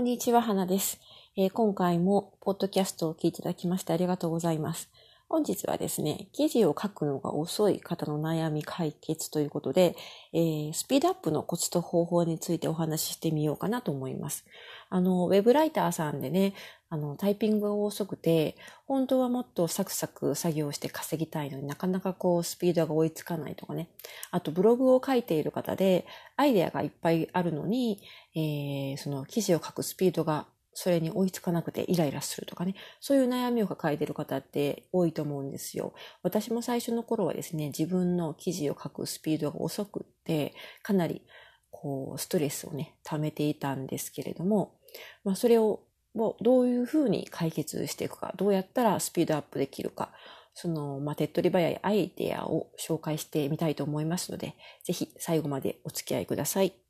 こんにちは、花です、えー、今回もポッドキャストを聞いていただきましてありがとうございます。本日はですね、記事を書くのが遅い方の悩み解決ということで、えー、スピードアップのコツと方法についてお話ししてみようかなと思います。あの、ウェブライターさんでね、あの、タイピングが遅くて、本当はもっとサクサク作業して稼ぎたいのになかなかこうスピードが追いつかないとかね。あとブログを書いている方で、アイデアがいっぱいあるのに、えー、その記事を書くスピードがそれに追いつかなくてイライラするとかね、そういう悩みを抱えている方って多いと思うんですよ。私も最初の頃はですね、自分の記事を書くスピードが遅くって、かなりこうストレスをね、溜めていたんですけれども、まあそれをどういうふうに解決していくか、どうやったらスピードアップできるか、その、まあ、手っ取り早いアイデアを紹介してみたいと思いますので、ぜひ最後までお付き合いください。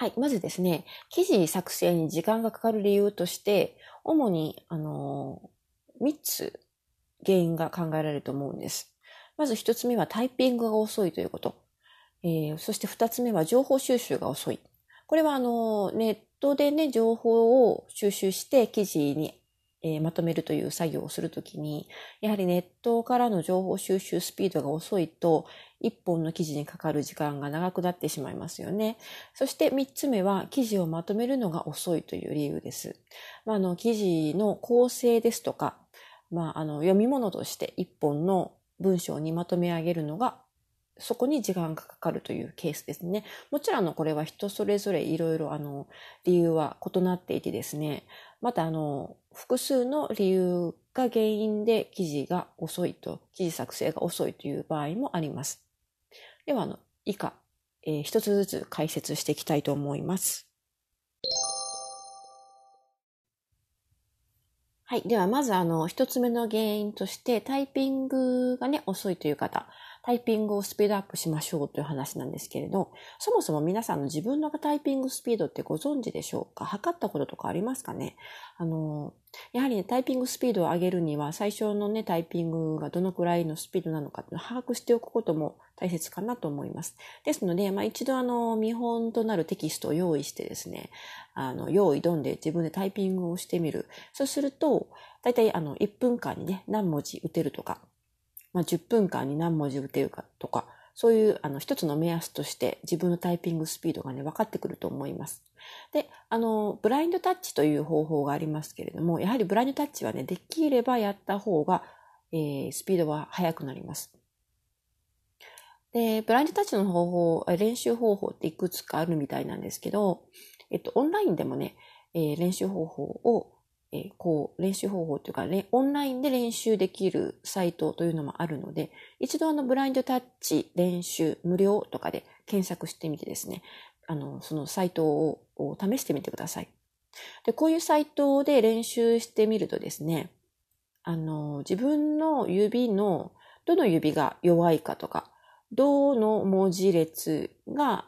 はい。まずですね、記事作成に時間がかかる理由として、主に、あの、3つ原因が考えられると思うんです。まず1つ目はタイピングが遅いということ。えー、そして2つ目は情報収集が遅い。これは、あの、ネットでね、情報を収集して記事にえー、まとめるという作業をするときに、やはりネットからの情報収集スピードが遅いと、一本の記事にかかる時間が長くなってしまいますよね。そして三つ目は、記事をまとめるのが遅いという理由です。まあ、あの、記事の構成ですとか、まあ、あの、読み物として一本の文章にまとめ上げるのがそこに時間がかかるというケースですね。もちろんこれは人それぞれいろいろあの理由は異なっていてですね、またあの複数の理由が原因で記事が遅いと、記事作成が遅いという場合もあります。ではあの以下、えー、一つずつ解説していきたいと思います。はい。では、まず、あの、一つ目の原因として、タイピングがね、遅いという方。タイピングをスピードアップしましょうという話なんですけれど、そもそも皆さんの自分のタイピングスピードってご存知でしょうか？測ったこととかありますかね？あの、やはりね、タイピングスピードを上げるには、最初のね、タイピングがどのくらいのスピードなのかってのを把握しておくことも大切かなと思います。ですので、まあ一度あの、見本となるテキストを用意してですね、あの、用意どんで自分でタイピングをしてみる。そうすると、大体あの、1分間にね、何文字打てるとか、まあ、10分間に何文字打てるかとか、そういうあの一つの目安として自分のタイピングスピードがね、分かってくると思います。で、あの、ブラインドタッチという方法がありますけれども、やはりブラインドタッチはね、できればやった方が、えー、スピードは速くなります。で、ブラインドタッチの方法、練習方法っていくつかあるみたいなんですけど、えっと、オンラインでもね、えー、練習方法をえー、こう、練習方法というか、オンラインで練習できるサイトというのもあるので、一度あの、ブラインドタッチ練習無料とかで検索してみてですね、あの、そのサイトを試してみてください。で、こういうサイトで練習してみるとですね、あの、自分の指のどの指が弱いかとか、どの文字列が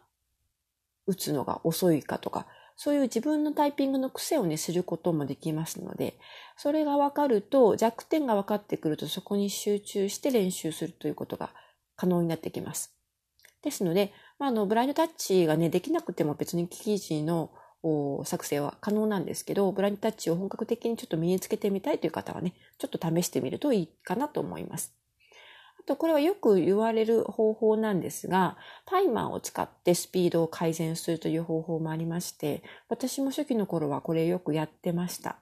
打つのが遅いかとか、そういう自分のタイピングの癖をね、することもできますので、それが分かると、弱点が分かってくると、そこに集中して練習するということが可能になってきます。ですので、まあ、あの、ブラインドタッチがね、できなくても別に記事の作成は可能なんですけど、ブラインドタッチを本格的にちょっと身につけてみたいという方はね、ちょっと試してみるといいかなと思います。あと、これはよく言われる方法なんですが、タイマーを使ってスピードを改善するという方法もありまして、私も初期の頃はこれよくやってました。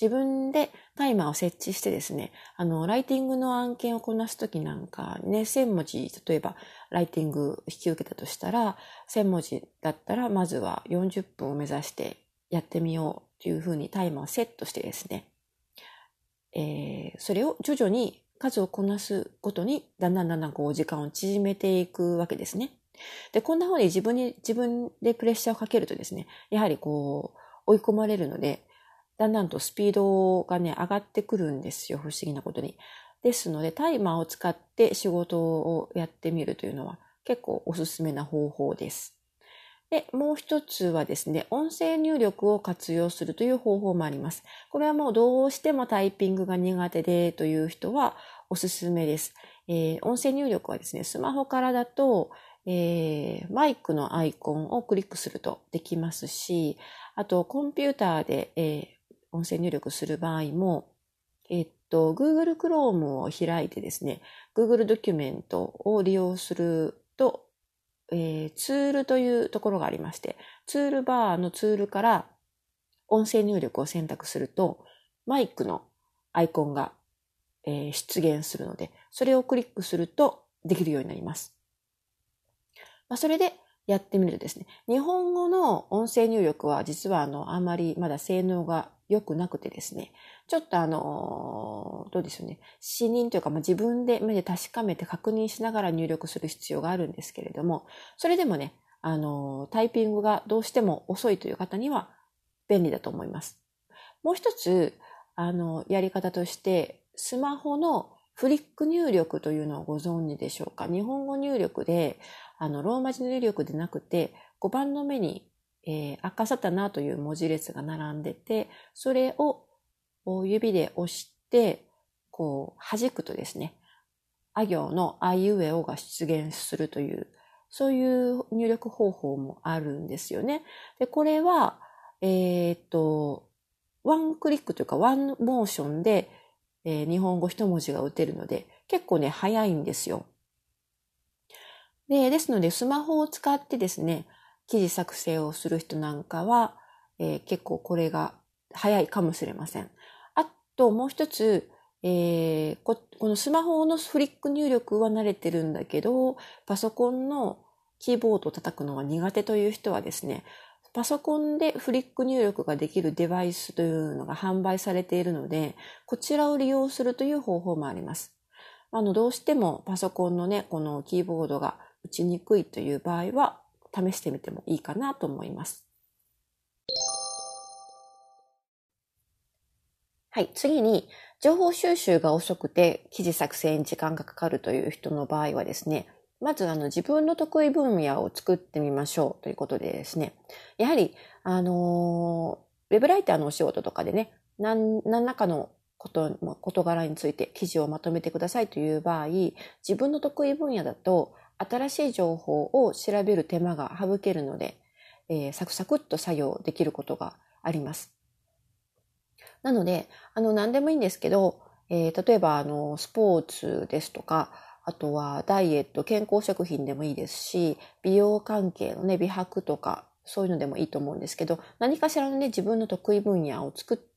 自分でタイマーを設置してですね、あの、ライティングの案件をこなすときなんかね、1000文字、例えばライティング引き受けたとしたら、1000文字だったら、まずは40分を目指してやってみようというふうにタイマーをセットしてですね、えー、それを徐々に数をこなすごとに、だんだんだんだんこう時間を縮めていくわけですね。で、こんな風に自分に、自分でプレッシャーをかけるとですね、やはりこう、追い込まれるので、だんだんとスピードがね、上がってくるんですよ、不思議なことに。ですので、タイマーを使って仕事をやってみるというのは結構おすすめな方法です。で、もう一つはですね、音声入力を活用するという方法もあります。これはもうどうしてもタイピングが苦手でという人はおすすめです。えー、音声入力はですね、スマホからだと、えー、マイクのアイコンをクリックするとできますし、あと、コンピューターで、えー、音声入力する場合も、えっと、Google Chrome を開いてですね、Google ドキュメントを利用すると、えー、ツールというところがありまして、ツールバーのツールから音声入力を選択すると、マイクのアイコンが、えー、出現するので、それをクリックするとできるようになります。まあ、それでやってみるとですね、日本語の音声入力は実はあの、あんまりまだ性能が良くなくてですね、ちょっとあの、どうでしょうね、視認というか、まあ、自分で目で確かめて確認しながら入力する必要があるんですけれども、それでもね、あの、タイピングがどうしても遅いという方には便利だと思います。もう一つ、あの、やり方として、スマホのフリック入力というのをご存知でしょうか？日本語入力で、あの、ローマ字の入力でなくて、5番の目に、えー、赤サタナという文字列が並んでて、それを指で押して、こう、弾くとですね、あ行のあいうえおが出現するという、そういう入力方法もあるんですよね。で、これは、えー、っと、ワンクリックというかワンモーションでえー、日本語一文字が打てるので、結構ね、早いんですよ。で、ですので、スマホを使ってですね、記事作成をする人なんかは、えー、結構これが早いかもしれません。あと、もう一つ、えー、ここのスマホのフリック入力は慣れてるんだけど、パソコンのキーボードを叩くのが苦手という人はですね、パソコンでフリック入力ができるデバイスというのが販売されているので、こちらを利用するという方法もあります。あの、どうしてもパソコンのね、このキーボードが打ちにくいという場合は、試してみてもいいかなと思います。はい、次に、情報収集が遅くて記事作成に時間がかかるという人の場合はですね、まずあの自分の得意分野を作ってみましょうということでですね、やはり、あのウェブライターのお仕事とかでね、何何らかのこと、事柄について記事をまとめてくださいという場合、自分の得意分野だと新しい情報を調べる手間が省けるので、えー、サクサクっと作業できることがあります。なので、あの、何でもいいんですけど、えー、例えば、あの、スポーツですとか、あとはダイエット、健康食品でもいいですし、美容関係のね、美白とか、そういうのでもいいと思うんですけど、何かしらのね、自分の得意分野を作って、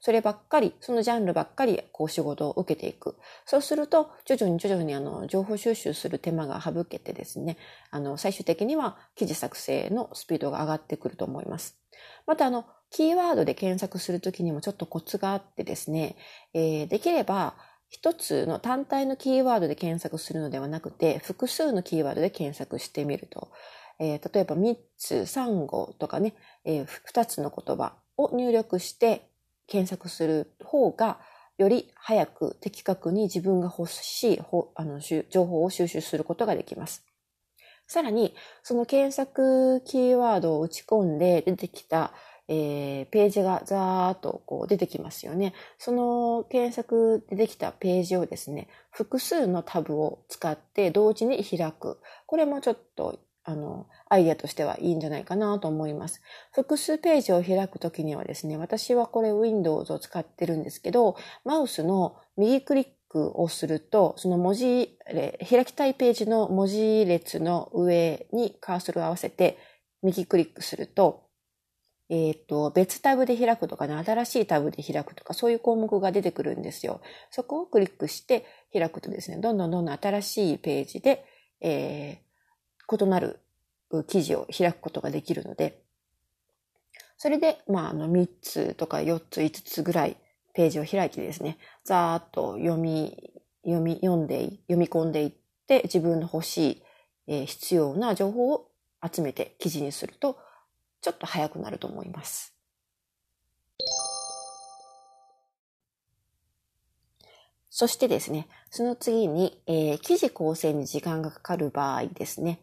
そればっかり、そのジャンルばっかり、こう仕事を受けていく。そうすると、徐々に徐々にあの、情報収集する手間が省けてですね、あの、最終的には記事作成のスピードが上がってくると思います。またあの、キーワードで検索するときにもちょっとコツがあってですね、えー、できれば、一つの単体のキーワードで検索するのではなくて、複数のキーワードで検索してみると、えー、例えば3つ、3語とかね、えー、2つの言葉を入力して検索する方が、より早く的確に自分が欲しいあの情報を収集することができます。さらに、その検索キーワードを打ち込んで出てきたえー、ページがザーッとこう出てきますよね。その検索でできたページをですね、複数のタブを使って同時に開く。これもちょっと、あの、アイデアとしてはいいんじゃないかなと思います。複数ページを開くときにはですね、私はこれ Windows を使ってるんですけど、マウスの右クリックをすると、その文字、開きたいページの文字列の上にカーソルを合わせて右クリックすると、えっ、ー、と、別タブで開くとかね、新しいタブで開くとか、そういう項目が出てくるんですよ。そこをクリックして開くとですね、どんどんどんどん新しいページで、えー、異なる記事を開くことができるので、それで、まあ、あの、3つとか4つ、5つぐらいページを開いてですね、ざーっと読み、読み、読んで、読み込んでいって、自分の欲しい、えー、必要な情報を集めて記事にすると、ちょっと早くなると思います。そしてですね、その次に、えー、記事構成に時間がかかる場合ですね。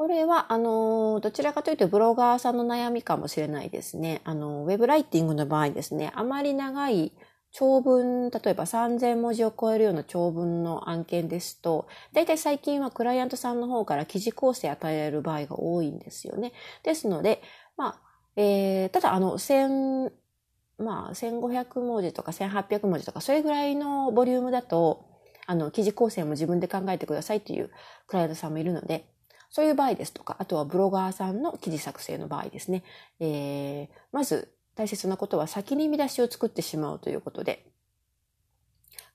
これは、あの、どちらかというとブロガーさんの悩みかもしれないですね。あの、ウェブライティングの場合ですね、あまり長い長文、例えば3000文字を超えるような長文の案件ですと、大体最近はクライアントさんの方から記事構成与えられる場合が多いんですよね。ですので、まあ、えー、ただあの、1000、まあ、1500文字とか1800文字とか、それぐらいのボリュームだと、あの、記事構成も自分で考えてくださいというクライアントさんもいるので、そういう場合ですとか、あとはブロガーさんの記事作成の場合ですね。えー、まず大切なことは先に見出しを作ってしまうということで、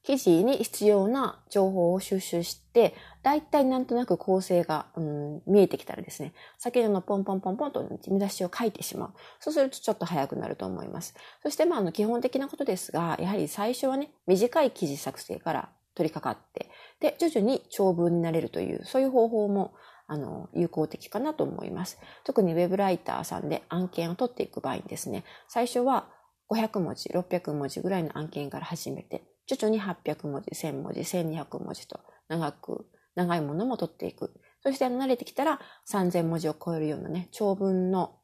記事に必要な情報を収集して、大体なんとなく構成が、うん、見えてきたらですね、先ほどのポンポンポンポンと見出しを書いてしまう。そうするとちょっと早くなると思います。そしてまあ、あの、基本的なことですが、やはり最初はね、短い記事作成から取り掛かって、で、徐々に長文になれるという、そういう方法も、あの、有効的かなと思います。特にウェブライターさんで案件を取っていく場合にですね、最初は500文字、600文字ぐらいの案件から始めて、徐々に800文字、1000文字、1200文字と長く、長いものも取っていく。そして慣れてきたら3000文字を超えるようなね、長文の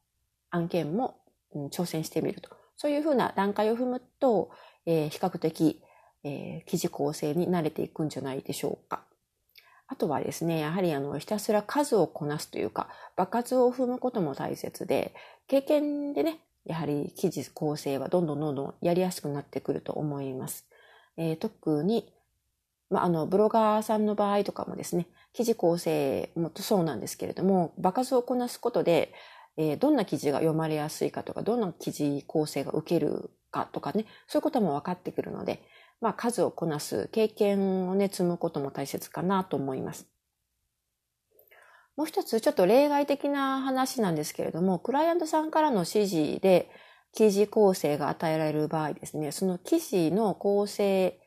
案件も、うん、挑戦してみると。そういうふうな段階を踏むと、えー、比較的、えー、記事構成に慣れていくんじゃないでしょうか。あとはですね、やはりあの、ひたすら数をこなすというか、場数を踏むことも大切で、経験でね、やはり記事構成はどんどんどんどんやりやすくなってくると思います。えー、特に、まあ、あの、ブロガーさんの場合とかもですね、記事構成もそうなんですけれども、場数をこなすことで、えー、どんな記事が読まれやすいかとか、どんな記事構成が受けるかとかね、そういうことも分かってくるので、まあ、数をこなす経験をね、積むことも大切かなと思います。もう一つ、ちょっと例外的な話なんですけれども、クライアントさんからの指示で、記事構成が与えられる場合ですね、その記事の構成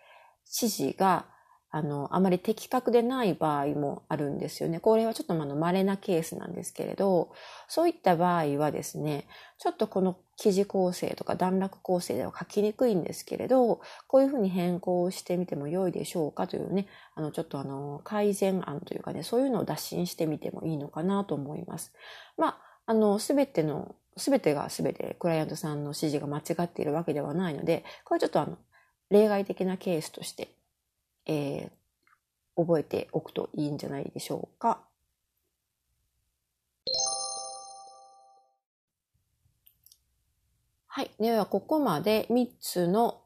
指示が、あの、あまり的確でない場合もあるんですよね。これはちょっとあの、稀なケースなんですけれど、そういった場合はですね、ちょっとこの記事構成とか段落構成では書きにくいんですけれど、こういうふうに変更してみても良いでしょうかというね、あの、ちょっとあの、改善案というかね、そういうのを打診してみてもいいのかなと思います。まあ、あの、すべてのすべてがすべてクライアントさんの指示が間違っているわけではないので、これはちょっとあの、例外的なケースとして、えー、覚えておくといいんじゃないでしょうか。はい。では、ここまで3つの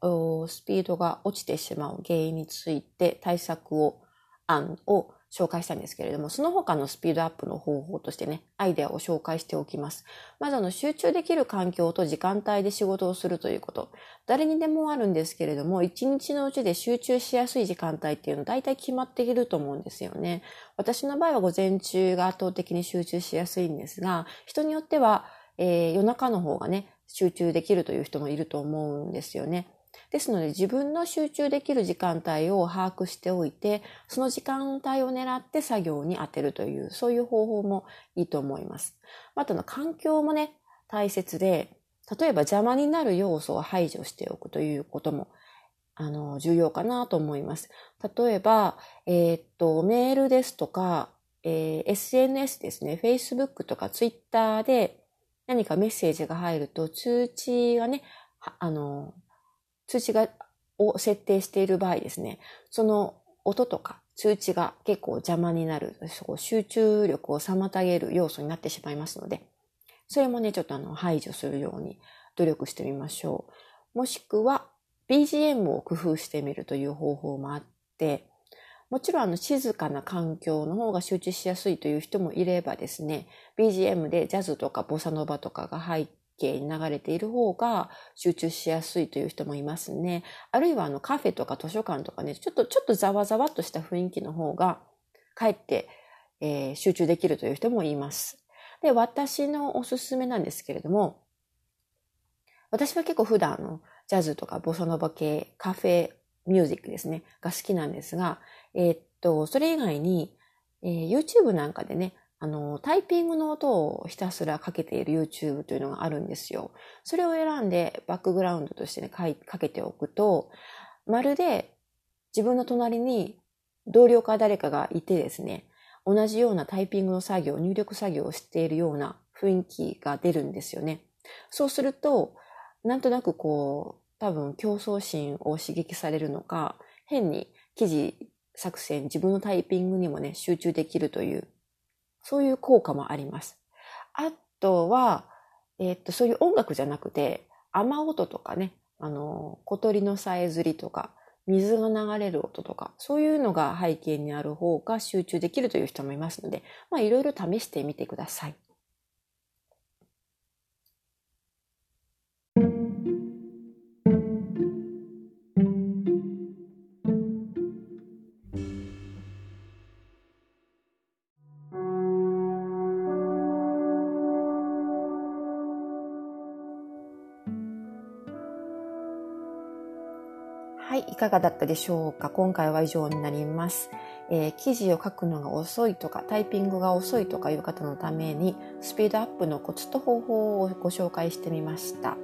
スピードが落ちてしまう原因について対策を、案を紹介したんですけれども、その他のスピードアップの方法としてね、アイデアを紹介しておきます。まずあの、集中できる環境と時間帯で仕事をするということ。誰にでもあるんですけれども、一日のうちで集中しやすい時間帯っていうのは大体決まっていると思うんですよね。私の場合は午前中が圧倒的に集中しやすいんですが、人によっては、えー、夜中の方がね、集中できるという人もいると思うんですよね。ですので自分の集中できる時間帯を把握しておいて、その時間帯を狙って作業に当てるという、そういう方法もいいと思います。あとの環境もね、大切で、例えば邪魔になる要素を排除しておくということも、あの、重要かなと思います。例えば、えー、っと、メールですとか、えー、SNS ですね、Facebook とか Twitter で何かメッセージが入ると通知がね、あの、通知が、を設定している場合ですね、その音とか通知が結構邪魔になる、集中力を妨げる要素になってしまいますので、それもね、ちょっとあの、排除するように努力してみましょう。もしくは、BGM を工夫してみるという方法もあって、もちろんあの静かな環境の方が集中しやすいという人もいればですね、BGM でジャズとかボサノバとかが入っ景に流れている方が集中しやすいという人もいますね。あるいはあのカフェとか図書館とかね、ちょっと、ちょっとざわざわっとした雰囲気の方が、かえって、えー、集中できるという人もいます。で、私のおすすめなんですけれども、私は結構普段のジャズとかボサノバ系、カフェミュージックですね、が好きなんですが、えー、っと、それ以外に、えー、YouTube なんかでね、あの、タイピングの音をひたすらかけている YouTube というのがあるんですよ。それを選んでバックグラウンドとしてね、かけておくと、まるで自分の隣に同僚か誰かがいてですね、同じようなタイピングの作業、入力作業をしているような雰囲気が出るんですよね。そうすると、なんとなくこう多分競争心を刺激されるのか、変に記事作成、自分のタイピングにもね、集中できるという、そういう効果もあります。あとは、えー、っと、そういう音楽じゃなくて、雨音とかね、あの、小鳥のさえずりとか、水が流れる音とか、そういうのが背景にある方が集中できるという人もいますので、まあいろいろ試してみてください。い、かがだったでしょうか？今回は以上になります。えー、記事を書くのが遅いとか、タイピングが遅いとかいう方のために、スピードアップのコツと方法をご紹介してみました。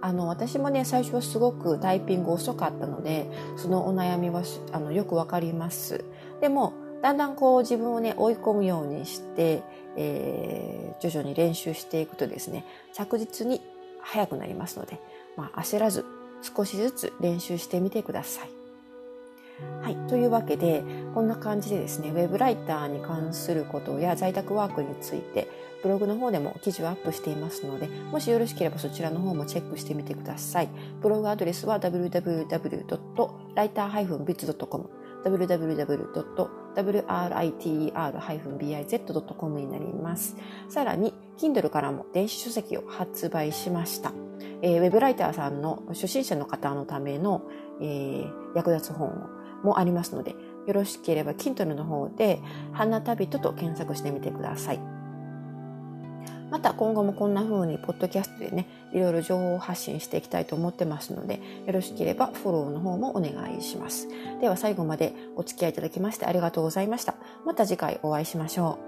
あの、私もね、最初はすごくタイピング遅かったので、そのお悩みはあのよくわかります。でも、だんだんこう自分をね、追い込むようにして、えー、徐々に練習していくとですね、着実に速くなりますので、まあ、焦らず少しずつ練習してみてください。はい。というわけで、こんな感じでですね、ウェブライターに関することや在宅ワークについて、ブログの方でも記事をアップしていますので、もしよろしければそちらの方もチェックしてみてください。ブログアドレスは www.writer-biz.com www.writer-biz.com になります。さらに、Kindle からも電子書籍を発売しました。えー、ウェブライターさんの初心者の方のための、えー、役立つ本もありますので、よろしければ Kindle の方で、花旅人と検索してみてください。また今後もこんな風にポッドキャストでね、いろいろ情報を発信していきたいと思ってますので、よろしければフォローの方もお願いします。では最後までお付き合いいただきましてありがとうございました。また次回お会いしましょう。